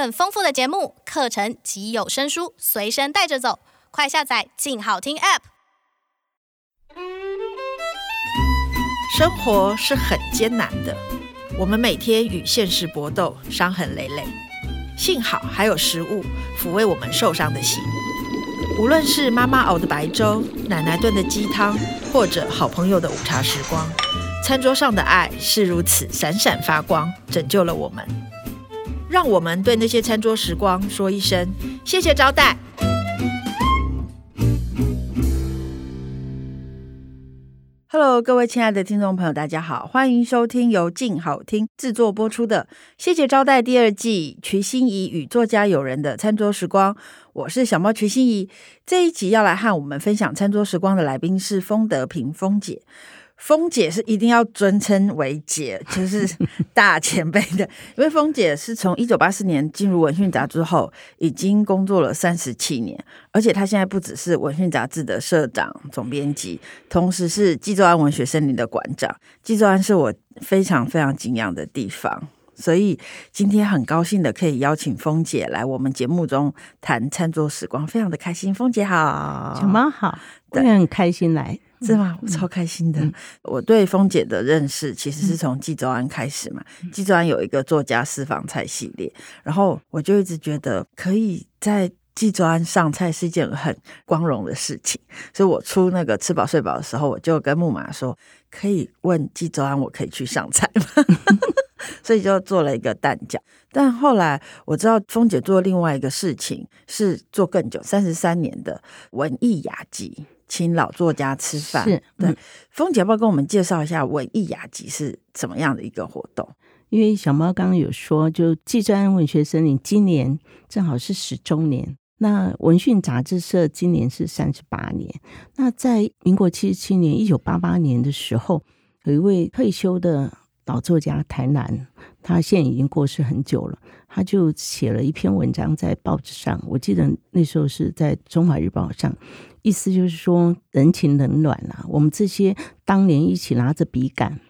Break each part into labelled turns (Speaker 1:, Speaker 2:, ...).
Speaker 1: 更丰富的节目、课程及有声书随身带着走，快下载“静好听 ”App。
Speaker 2: 生活是很艰难的，我们每天与现实搏斗，伤痕累累。幸好还有食物抚慰我们受伤的心。无论是妈妈熬的白粥、奶奶炖的鸡汤，或者好朋友的午茶时光，餐桌上的爱是如此闪闪发光，拯救了我们。让我们对那些餐桌时光说一声谢谢招待。Hello，各位亲爱的听众朋友，大家好，欢迎收听由静好听制作播出的《谢谢招待》第二季，瞿欣怡与作家友人的餐桌时光。我是小猫瞿欣怡。这一集要来和我们分享餐桌时光的来宾是封德屏封姐。封姐是一定要尊称为姐，就是大前辈的，因为峰姐是从一九八四年进入文讯杂志后，已经工作了三十七年，而且她现在不只是文讯杂志的社长、总编辑，同时是济州安文学森林的馆长。济州安是我非常非常敬仰的地方，所以今天很高兴的可以邀请峰姐来我们节目中谈餐桌时光，非常的开心。峰姐好，
Speaker 3: 小猫好，当然很开心来。
Speaker 2: 是吗？我超开心的。嗯、我对封姐的认识其实是从纪州安开始嘛。纪州安有一个作家私房菜系列，然后我就一直觉得可以在纪州安上菜是一件很光荣的事情。所以我出那个吃饱睡饱的时候，我就跟木马说，可以问纪州安，我可以去上菜吗？所以就做了一个蛋饺。但后来我知道封姐做另外一个事情是做更久，三十三年的文艺雅集。请老作家吃饭，是对。嗯、封姐要不要跟我们介绍一下文艺雅集是怎么样的一个活动？
Speaker 3: 因为小猫刚刚有说，就纪专文学森林今年正好是十周年，那文讯杂志社今年是三十八年。那在民国七十七年，一九八八年的时候，有一位退休的老作家台南，他现在已经过世很久了，他就写了一篇文章在报纸上，我记得那时候是在《中华日报》上。意思就是说，人情冷暖啊，我们这些当年一起拿着笔杆，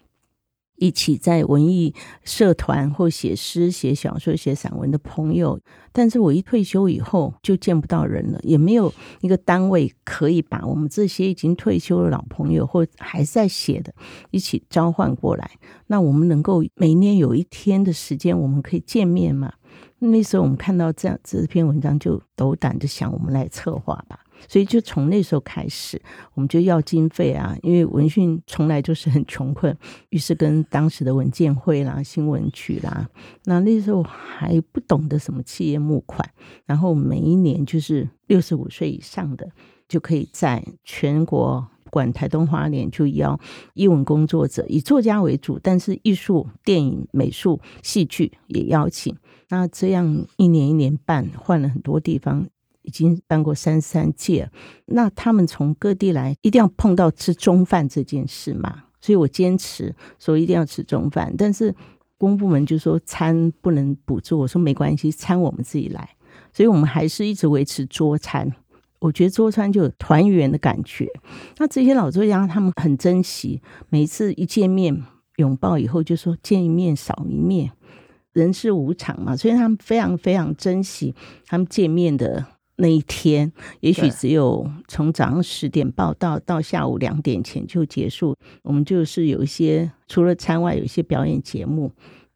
Speaker 3: 一起在文艺社团或写诗、写小说、写散文的朋友，但是我一退休以后就见不到人了，也没有一个单位可以把我们这些已经退休的老朋友或还在写的，一起召唤过来。那我们能够每年有一天的时间，我们可以见面吗？那时候我们看到这样这篇文章，就斗胆的想，我们来策划吧。所以就从那时候开始，我们就要经费啊，因为文讯从来就是很穷困，于是跟当时的文建会啦、新闻局啦，那那时候还不懂得什么企业募款，然后每一年就是六十五岁以上的就可以在全国，管台东花莲，就邀艺文工作者，以作家为主，但是艺术、电影、美术、戏剧也邀请。那这样一年一年办，换了很多地方。已经办过三三届，那他们从各地来，一定要碰到吃中饭这件事嘛，所以我坚持说一定要吃中饭。但是公部门就说餐不能补助，我说没关系，餐我们自己来，所以我们还是一直维持桌餐。我觉得桌餐就有团圆的感觉。那这些老作家他们很珍惜，每次一见面拥抱以后就说见一面少一面，人世无常嘛，所以他们非常非常珍惜他们见面的。那一天，也许只有从早上十点报到，到下午两点前就结束。我们就是有一些除了餐外，有一些表演节目。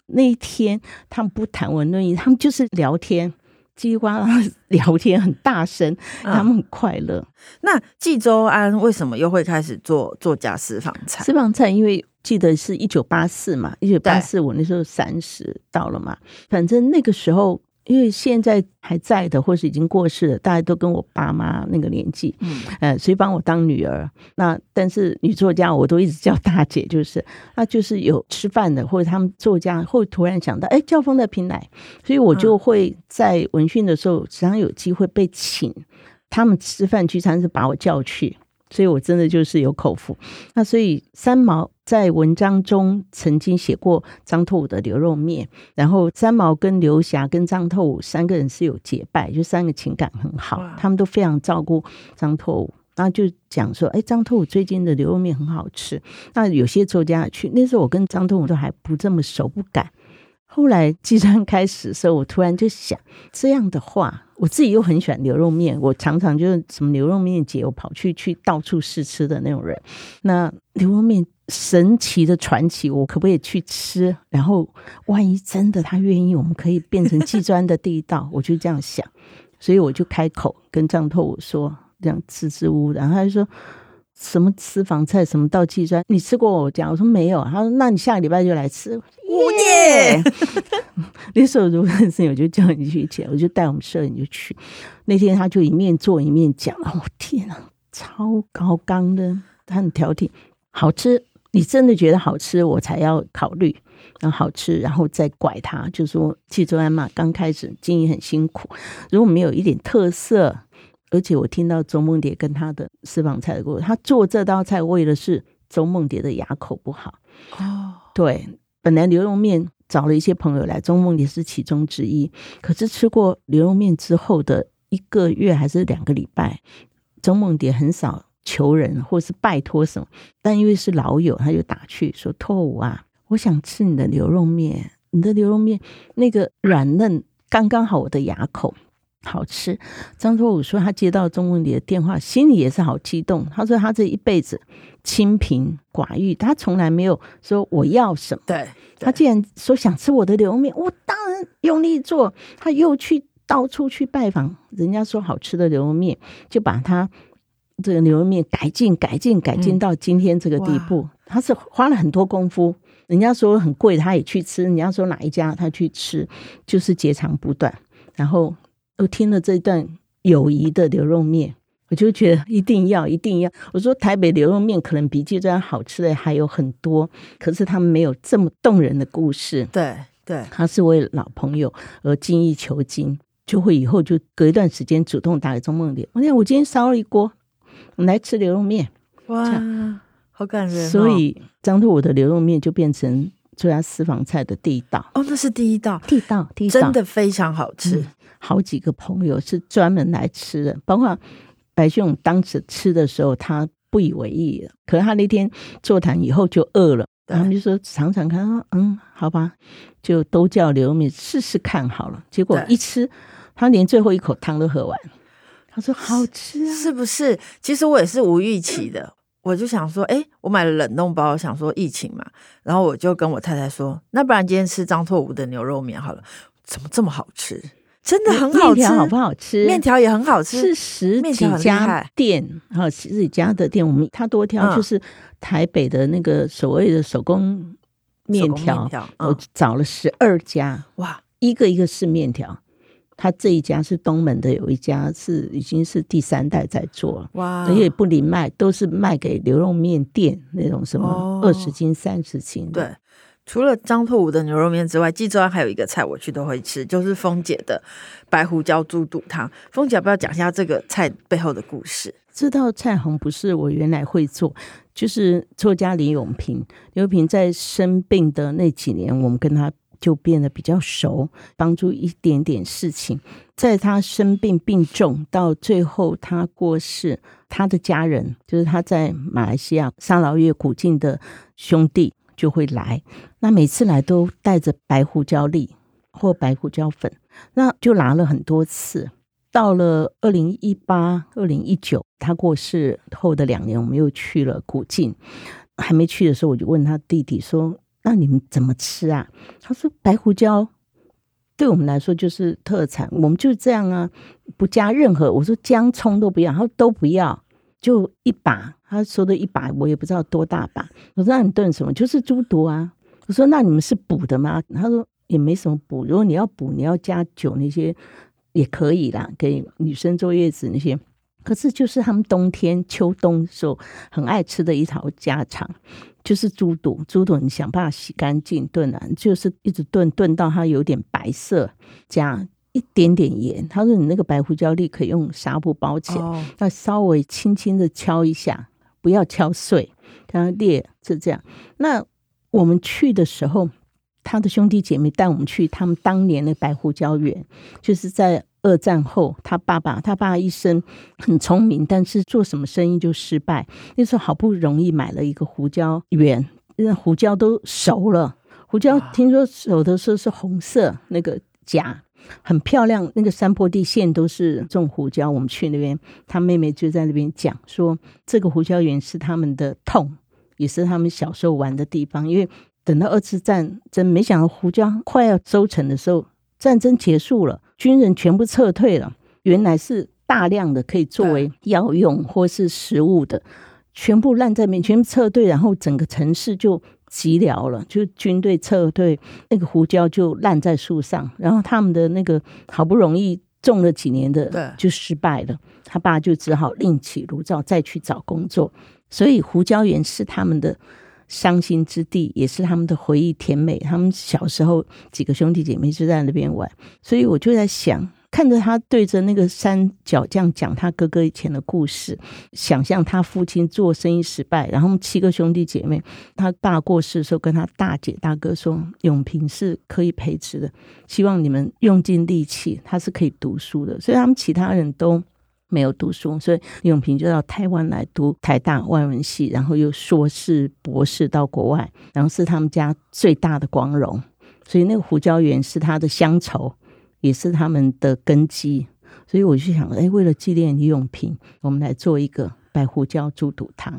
Speaker 3: 那一天，他们不谈文论艺，他们就是聊天，叽里呱啦 聊天，很大声，他们很快乐。嗯、
Speaker 2: 那纪州安为什么又会开始做作家私房菜？
Speaker 3: 私房菜，因为记得是一九八四嘛，一九八四我那时候三十到了嘛，反正那个时候。因为现在还在的，或是已经过世的，大家都跟我爸妈那个年纪，嗯，呃，所以把我当女儿。那但是女作家，我都一直叫大姐，就是那就是有吃饭的，或者他们作家会突然想到，哎，叫风的平来，所以我就会在闻讯的时候，时常有机会被请他们吃饭聚餐，是把我叫去。所以我真的就是有口福。那所以三毛在文章中曾经写过张拓武的牛肉面，然后三毛跟刘霞跟张拓武三个人是有结拜，就三个情感很好，他们都非常照顾张拓武。然后就讲说，哎，张拓武最近的牛肉面很好吃。那有些作家去，那时候我跟张拓武都还不这么熟，不敢。后来计算开始的时候，我突然就想，这样的话，我自己又很喜欢牛肉面，我常常就是什么牛肉面节，我跑去去到处试吃的那种人。那牛肉面神奇的传奇，我可不可以去吃？然后万一真的他愿意，我们可以变成技专的第一道，我就这样想，所以我就开口跟张透我说，这样支支吾吾，然后他就说。什么私房菜，什么到计砖，你吃过我家？我说没有。他说：“那你下个礼拜就来吃。”耶！那时候如果认识我就叫你去吃，我就带我们摄影就去。那天他就一面做一面讲：“哦天啊，超高纲的，他很挑剔，好吃。你真的觉得好吃，我才要考虑。然后好吃，然后再拐他，就说计专嘛，刚开始经营很辛苦，如果没有一点特色。”而且我听到周梦蝶跟他的私房菜的故事，他做这道菜为的是周梦蝶的牙口不好。哦，对，本来牛肉面找了一些朋友来，周梦蝶是其中之一。可是吃过牛肉面之后的一个月还是两个礼拜，周梦蝶很少求人或是拜托什么，但因为是老友，他就打去说：“拓武啊，我想吃你的牛肉面，你的牛肉面那个软嫩刚刚好我的牙口。”好吃，张拓武说他接到周梦蝶的电话，心里也是好激动。他说他这一辈子清贫寡欲，他从来没有说我要什么。
Speaker 2: 对，
Speaker 3: 他既然说想吃我的牛肉面，我当然用力做。他又去到处去拜访人家说好吃的牛肉面，就把他这个牛肉面改进、改进、改进到今天这个地步。嗯、他是花了很多功夫。人家说很贵，他也去吃；人家说哪一家，他去吃，就是截长补短，然后。我听了这段友谊的牛肉面，我就觉得一定要一定要。我说台北牛肉面可能比计专好吃的还有很多，可是他们没有这么动人的故事。
Speaker 2: 对对，
Speaker 3: 他是为老朋友而精益求精，就会以后就隔一段时间主动打给钟梦蝶。我讲我今天烧了一锅，我们来吃牛肉面。
Speaker 2: 哇，好感人哦！
Speaker 3: 所以张拓武的牛肉面就变成做家私房菜的第一道。
Speaker 2: 哦，那是第一道，
Speaker 3: 第一道，第一道，
Speaker 2: 真的非常好吃。嗯
Speaker 3: 好几个朋友是专门来吃的，包括白兄当时吃的时候，他不以为意，可是他那天座谈以后就饿了，他们就说尝尝看，嗯，好吧，就都叫牛肉面试试看好了。结果一吃，他连最后一口汤都喝完，他说好吃啊，
Speaker 2: 是不是？其实我也是无预期的，我就想说，哎，我买了冷冻包，想说疫情嘛，然后我就跟我太太说，那不然今天吃张拓武的牛肉面好了，怎么这么好吃？真的很好吃，
Speaker 3: 面条好不好吃？
Speaker 2: 面条也很好吃，
Speaker 3: 是十几家店，哈，十几家的店，我们他多挑，就是台北的那个所谓的手工面条，我找了十二家，哇，一个一个是面条。他这一家是东门的，有一家是已经是第三代在做，哇，而且不零卖，都是卖给牛肉面店那种什么二十斤、三十斤，
Speaker 2: 对。除了张拓武的牛肉面之外，计专还有一个菜我去都会吃，就是蜂姐的白胡椒猪肚汤。蜂姐要不要讲一下这个菜背后的故事？
Speaker 3: 这道菜好像不是我原来会做，就是作家李永平。李永平在生病的那几年，我们跟他就变得比较熟，帮助一点点事情。在他生病病重到最后他过世，他的家人就是他在马来西亚沙劳越古晋的兄弟。就会来，那每次来都带着白胡椒粒或白胡椒粉，那就拿了很多次。到了二零一八、二零一九，他过世后的两年，我们又去了古晋。还没去的时候，我就问他弟弟说：“那你们怎么吃啊？”他说：“白胡椒对我们来说就是特产，我们就这样啊，不加任何。”我说：“姜葱都不要。”他说：“都不要。”就一把，他说的一把，我也不知道多大把。我说那你炖什么？就是猪肚啊。我说那你们是补的吗？他说也没什么补。如果你要补，你要加酒那些也可以啦，给女生坐月子那些。可是就是他们冬天秋冬时候很爱吃的一套家常，就是猪肚。猪肚你想办法洗干净炖啊，就是一直炖炖到它有点白色，加。一点点盐，他说：“你那个白胡椒粒可以用纱布包起来，那、oh. 稍微轻轻的敲一下，不要敲碎，让它裂是这样。那我们去的时候，他的兄弟姐妹带我们去他们当年的白胡椒园，就是在二战后，他爸爸他爸一生很聪明，但是做什么生意就失败。那时候好不容易买了一个胡椒园，那胡椒都熟了。”胡椒听说有的时候是红色那个荚。很漂亮，那个山坡地线都是种胡椒。我们去那边，他妹妹就在那边讲说，这个胡椒园是他们的痛，也是他们小时候玩的地方。因为等到二次战争，没想到胡椒快要收成的时候，战争结束了，军人全部撤退了。原来是大量的可以作为药用或是食物的，全部烂在面，全部撤退，然后整个城市就。寂寥了，就军队撤退，那个胡椒就烂在树上，然后他们的那个好不容易种了几年的，就失败了。他爸就只好另起炉灶，再去找工作。所以胡椒园是他们的伤心之地，也是他们的回忆甜美。他们小时候几个兄弟姐妹就在那边玩，所以我就在想。看着他对着那个山脚这样讲他哥哥以前的故事，想象他父亲做生意失败，然后七个兄弟姐妹，他爸过世的时候跟他大姐大哥说：“永平是可以培植的，希望你们用尽力气，他是可以读书的。”所以他们其他人都没有读书，所以永平就到台湾来读台大外文系，然后又硕士、博士到国外，然后是他们家最大的光荣。所以那个胡椒园是他的乡愁。也是他们的根基，所以我就想，哎，为了纪念李永平，我们来做一个白胡椒猪肚汤。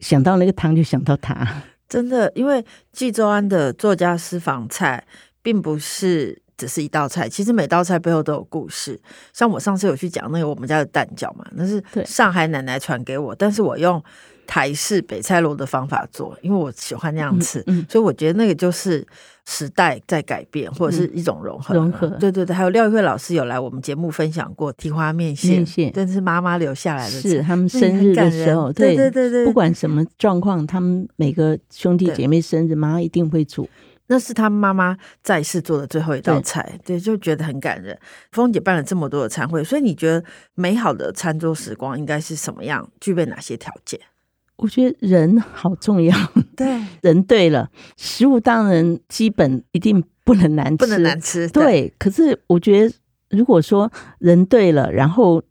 Speaker 3: 想到那个汤，就想到他。
Speaker 2: 真的，因为纪州安的作家私房菜，并不是只是一道菜，其实每道菜背后都有故事。像我上次有去讲那个我们家的蛋饺嘛，那是上海奶奶传给我，但是我用台式北菜楼的方法做，因为我喜欢那样吃，嗯嗯、所以我觉得那个就是。时代在改变，或者是一种融合。
Speaker 3: 融合，
Speaker 2: 对对对，还有廖玉慧老师有来我们节目分享过蹄花面线，面线，但是妈妈留下来的，
Speaker 3: 是他们生日的时候，对对对对，不管什么状况，他们每个兄弟姐妹生日，妈妈一定会煮。
Speaker 2: 那是他妈妈在世做的最后一道菜，对，对，就觉得很感人。峰姐办了这么多的餐会，所以你觉得美好的餐桌时光应该是什么样？具备哪些条件？
Speaker 3: 我觉得人好重要，
Speaker 2: 对，
Speaker 3: 人对了，食物当然基本一定不能难吃，
Speaker 2: 不能难吃，
Speaker 3: 对。对，可是我觉得，如果说人对了，然后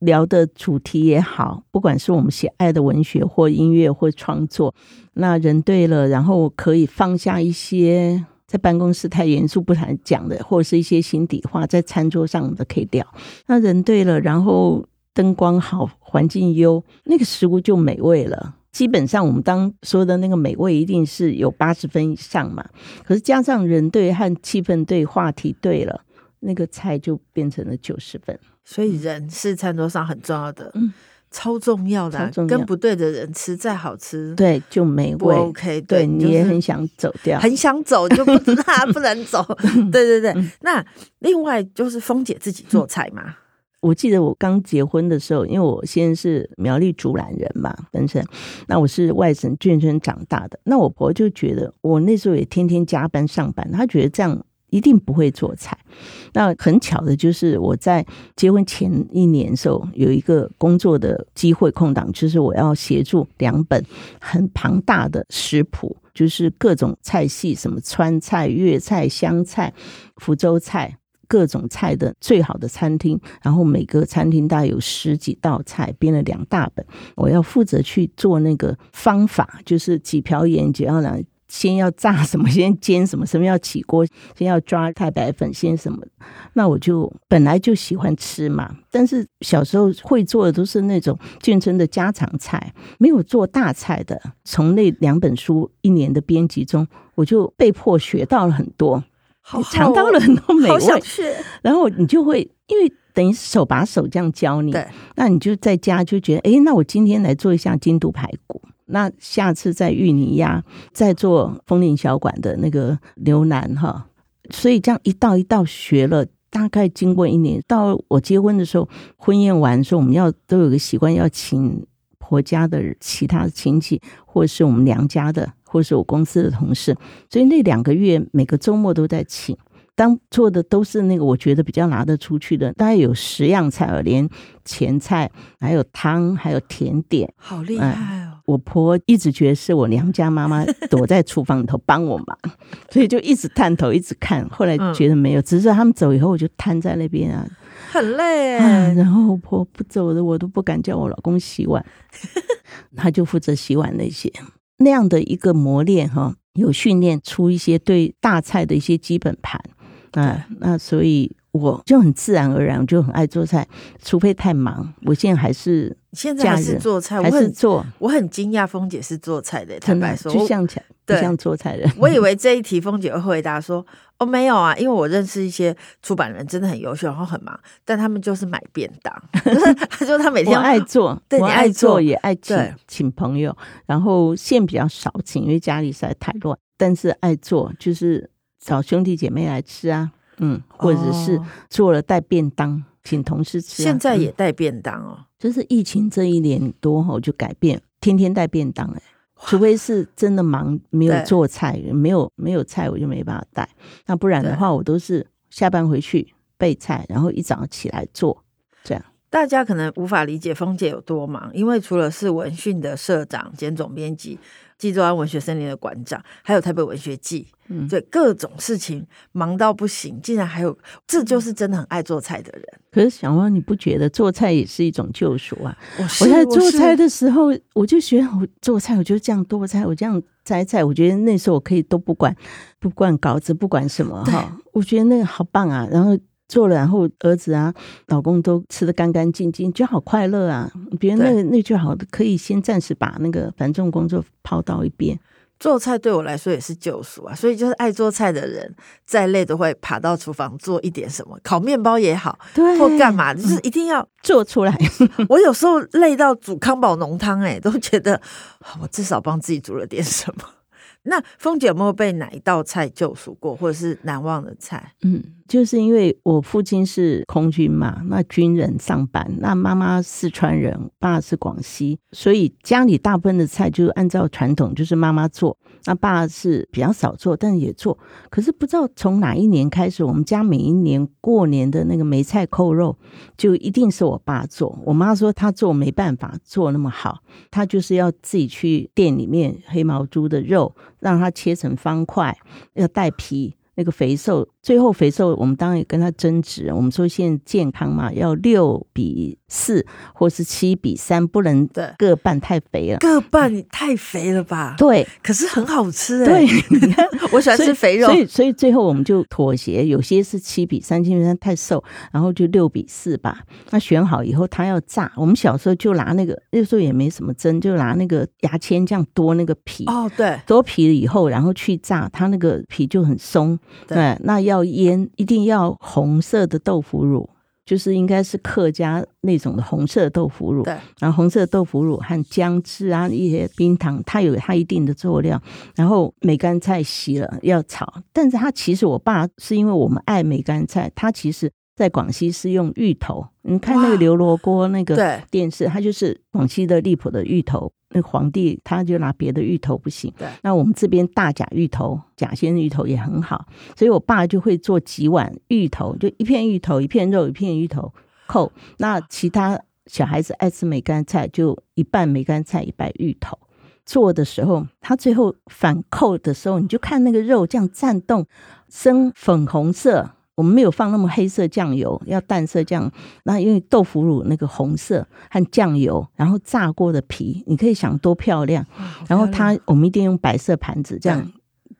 Speaker 3: 聊的主题也好，不管是我们喜爱的文学或音乐或创作，那人对了，然后可以放下一些在办公室太严肃不谈讲的，或者是一些心底话，在餐桌上的可以聊。那人对了，然后。灯光好，环境优，那个食物就美味了。基本上，我们当说的那个美味，一定是有八十分以上嘛。可是加上人对和气氛对，话题对了，那个菜就变成了九十分。
Speaker 2: 所以人是餐桌上很重要的，嗯，超重要的啊。跟不对的人吃再好吃，
Speaker 3: 对，就没味。
Speaker 2: OK，
Speaker 3: 对，你也很想走掉，
Speaker 2: 很想走就不 知道不能走。对对对。那另外就是蜂姐自己做菜嘛。
Speaker 3: 我记得我刚结婚的时候，因为我先是苗栗竹兰人嘛，本身，那我是外省眷村长大的，那我婆就觉得我那时候也天天加班上班，她觉得这样一定不会做菜。那很巧的就是我在结婚前一年的时候，有一个工作的机会空档，就是我要协助两本很庞大的食谱，就是各种菜系，什么川菜、粤菜、湘菜、福州菜。各种菜的最好的餐厅，然后每个餐厅大概有十几道菜，编了两大本。我要负责去做那个方法，就是几瓢盐，几要来先要炸什么，先煎什么，什么要起锅，先要抓太白粉，先什么。那我就本来就喜欢吃嘛，但是小时候会做的都是那种眷村的家常菜，没有做大菜的。从那两本书一年的编辑中，我就被迫学到了很多。好好，尝到了很多美味，然后你就会因为等于手把手这样教你，那你就在家就觉得，哎，那我今天来做一下京都排骨，那下次在芋泥鸭，再做风铃小馆的那个牛腩哈，所以这样一道一道学了，大概经过一年，到我结婚的时候，婚宴完的时候，我们要都有个习惯，要请婆家的其他的亲戚，或者是我们娘家的。或是我公司的同事，所以那两个月每个周末都在请。当做的都是那个我觉得比较拿得出去的，大概有十样菜哦，连前菜，还有汤，还有甜点，
Speaker 2: 好厉害哦！
Speaker 3: 我婆一直觉得是我娘家妈妈 躲在厨房里头帮我忙，所以就一直探头，一直看。后来觉得没有，只是他们走以后，我就瘫在那边啊，
Speaker 2: 很累
Speaker 3: 啊。然后我婆不走的，我都不敢叫我老公洗碗，他就负责洗碗那些。那样的一个磨练哈，有训练出一些对大菜的一些基本盘啊，那所以我就很自然而然我就很爱做菜，除非太忙。我现在还是
Speaker 2: 现在还是做菜，
Speaker 3: 还是做。
Speaker 2: 我很惊讶，峰姐是做菜的，坦白说，
Speaker 3: 就像起来不像做菜的人。
Speaker 2: 我以为这一题峰姐会回答说。哦，没有啊，因为我认识一些出版人，真的很优秀，然后很忙，但他们就是买便当。他说他每天
Speaker 3: 爱做，
Speaker 2: 对，
Speaker 3: 你爱做也爱
Speaker 2: 请
Speaker 3: 请朋友，然后现比较少请，因为家里实在太乱。但是爱做就是找兄弟姐妹来吃啊，嗯，或者是做了带便当、哦、请同事吃、啊。
Speaker 2: 现在也带便当哦，
Speaker 3: 就是疫情这一年多后就改变，天天带便当哎。除非是真的忙，没有做菜，没有没有菜，我就没办法带。那不然的话，我都是下班回去备菜，然后一早起来做。
Speaker 2: 大家可能无法理解凤姐有多忙，因为除了是文讯的社长兼总编辑。纪州庵文学森林的馆长，还有台北文学季，嗯，对，各种事情忙到不行，竟然还有，这就是真的很爱做菜的人。
Speaker 3: 可是小汪，你不觉得做菜也是一种救赎啊？
Speaker 2: 我，
Speaker 3: 我在做菜的时候，我，我就学我做菜，我就这样剁菜，我这样摘菜，我觉得那时候我可以都不管，不管稿子，不管什么哈，我觉得那个好棒啊，然后。做了，然后儿子啊、老公都吃的干干净净，就好快乐啊！别人那那就好，可以先暂时把那个繁重工作抛到一边。
Speaker 2: 做菜对我来说也是救赎啊！所以就是爱做菜的人，再累都会爬到厨房做一点什么，烤面包也好，
Speaker 3: 对，
Speaker 2: 或干嘛，就是一定要、嗯、
Speaker 3: 做出来。
Speaker 2: 我有时候累到煮康宝浓汤，哎，都觉得我至少帮自己煮了点什么。那凤姐有没有被哪一道菜救赎过，或者是难忘的菜？
Speaker 3: 嗯。就是因为我父亲是空军嘛，那军人上班，那妈妈四川人，爸是广西，所以家里大部分的菜就按照传统，就是妈妈做，那爸是比较少做，但是也做。可是不知道从哪一年开始，我们家每一年过年的那个梅菜扣肉，就一定是我爸做。我妈说她做没办法做那么好，她就是要自己去店里面黑毛猪的肉，让它切成方块，要带皮。那个肥瘦，最后肥瘦，我们当然也跟他争执。我们说现在健康嘛，要六比四，或是七比三，不能各半太肥了。
Speaker 2: 各半太肥了吧？
Speaker 3: 对，
Speaker 2: 可是很好吃哎。
Speaker 3: 对，你 看
Speaker 2: 我喜欢吃肥肉，
Speaker 3: 所以所以，最后我们就妥协，有些是七比三，七比三太瘦，然后就六比四吧。那选好以后，他要炸。我们小时候就拿那个，那时候也没什么针，就拿那个牙签这样剁那个皮。
Speaker 2: 哦，对，
Speaker 3: 剥皮了以后，然后去炸，它那个皮就很松。对，那要腌，一定要红色的豆腐乳，就是应该是客家那种的红色豆腐乳。对，然后红色豆腐乳和姜汁啊，一些冰糖，它有它一定的佐料。然后梅干菜洗了要炒，但是它其实我爸是因为我们爱梅干菜，他其实在广西是用芋头。你看那个刘罗锅那个电视，它就是广西的荔浦的芋头。那皇帝他就拿别的芋头不行，对。那我们这边大甲芋头、甲仙芋头也很好，所以我爸就会做几碗芋头，就一片芋头、一片肉、一片芋头扣。那其他小孩子爱吃梅干菜，就一半梅干菜，一半芋头。做的时候，他最后反扣的时候，你就看那个肉这样颤动，深粉红色。我们没有放那么黑色酱油，要淡色酱。那因为豆腐乳那个红色和酱油，然后炸过的皮，你可以想多漂亮。然后它，我们一定用白色盘子这样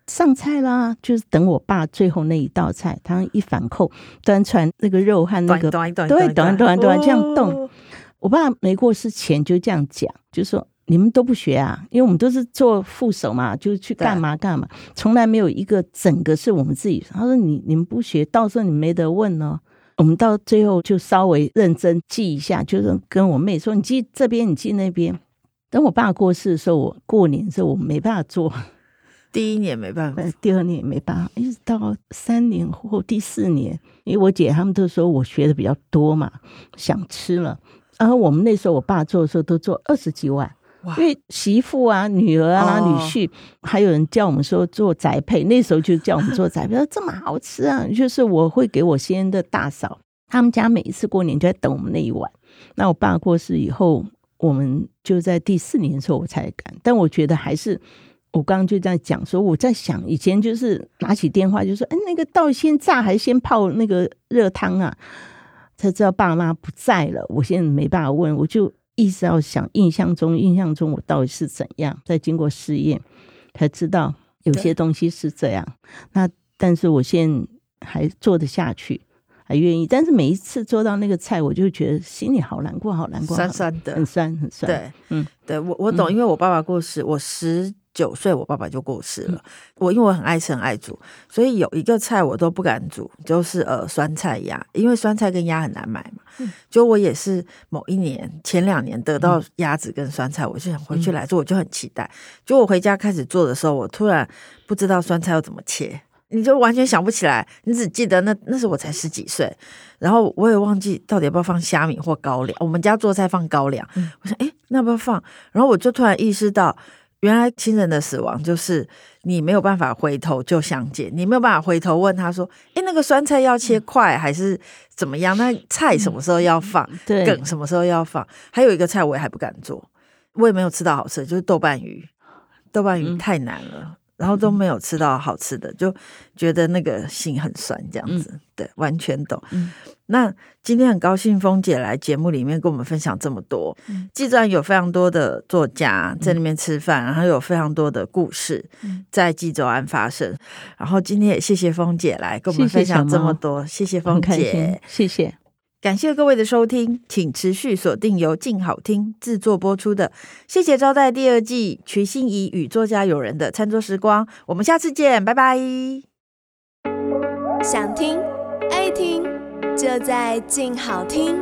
Speaker 3: 上菜啦。就是等我爸最后那一道菜，他一反扣端出来那个肉和那个对，端端端端这样动。我爸没过世前就这样讲，就说。你们都不学啊？因为我们都是做副手嘛，就是去干嘛干嘛，从来没有一个整个是我们自己。他说你：“你你们不学，到时候你没得问哦。”我们到最后就稍微认真记一下，就是跟我妹说：“你记这边，你记那边。”等我爸过世的时候，我过年的时候我没办法做。
Speaker 2: 第一年没办法，
Speaker 3: 第二年也没办法，一直到三年后第四年，因为我姐他们都说我学的比较多嘛，想吃了。然后我们那时候我爸做的时候都做二十几碗。因为媳妇啊、女儿啊、女婿，还有人叫我们说做宅配，那时候就叫我们做宅配，说这么好吃啊！就是我会给我先生的大嫂，他们家每一次过年就在等我们那一碗。那我爸过世以后，我们就在第四年的时候我才敢。但我觉得还是，我刚刚就在讲说，我在想以前就是拿起电话就说，哎，那个到底先炸还是先泡那个热汤啊？才知道爸妈不在了，我现在没办法问，我就。意思要想，印象中，印象中我到底是怎样？再经过试验，才知道有些东西是这样。那但是我现在还做得下去，还愿意。但是每一次做到那个菜，我就觉得心里好难过，好难过，
Speaker 2: 酸酸的，
Speaker 3: 很酸很酸。
Speaker 2: 对，嗯，对我我懂，因为我爸爸过世，我十。九岁，我爸爸就过世了。嗯、我因为我很爱吃，很爱煮，所以有一个菜我都不敢煮，就是呃酸菜鸭，因为酸菜跟鸭很难买嘛。嗯、就我也是某一年前两年得到鸭子跟酸菜，我就想回去来做，我就很期待。就我回家开始做的时候，我突然不知道酸菜要怎么切，你就完全想不起来，你只记得那那时候我才十几岁，然后我也忘记到底要不要放虾米或高粱。我们家做菜放高粱，嗯、我想哎，那要不要放？然后我就突然意识到。原来亲人的死亡就是你没有办法回头就相见，你没有办法回头问他说：“哎，那个酸菜要切块还是怎么样？那菜什么时候要放？
Speaker 3: 对，
Speaker 2: 梗什么时候要放？还有一个菜我也还不敢做，我也没有吃到好吃的，就是豆瓣鱼，豆瓣鱼太难了。嗯”然后都没有吃到好吃的，就觉得那个心很酸，这样子，嗯、对，完全懂。嗯、那今天很高兴峰姐来节目里面跟我们分享这么多。既然、嗯、有非常多的作家在那边吃饭，嗯、然后有非常多的故事在济州庵发生。嗯、然后今天也谢谢峰姐来跟我们分享这么多，谢谢峰姐，
Speaker 3: 谢谢。
Speaker 2: 感谢各位的收听，请持续锁定由静好听制作播出的《谢谢招待》第二季，徐心怡与作家友人的餐桌时光。我们下次见，拜拜。
Speaker 4: 想听爱听，就在静好听。